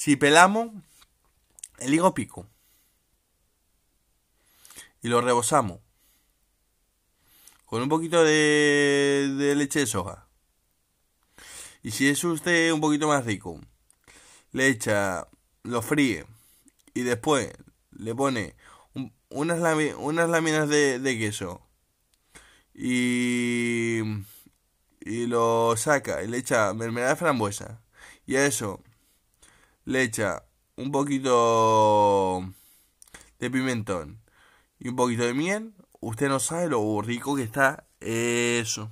Si pelamos el higo pico y lo rebosamos con un poquito de, leche de soja. Y si es usted un poquito más rico, le echa, lo fríe y después le pone unas, unas láminas de, de queso y, y lo saca y le echa mermelada de frambuesa y a eso le echa un poquito de pimentón y un poquito de miel, usted no sabe lo rico que está eso.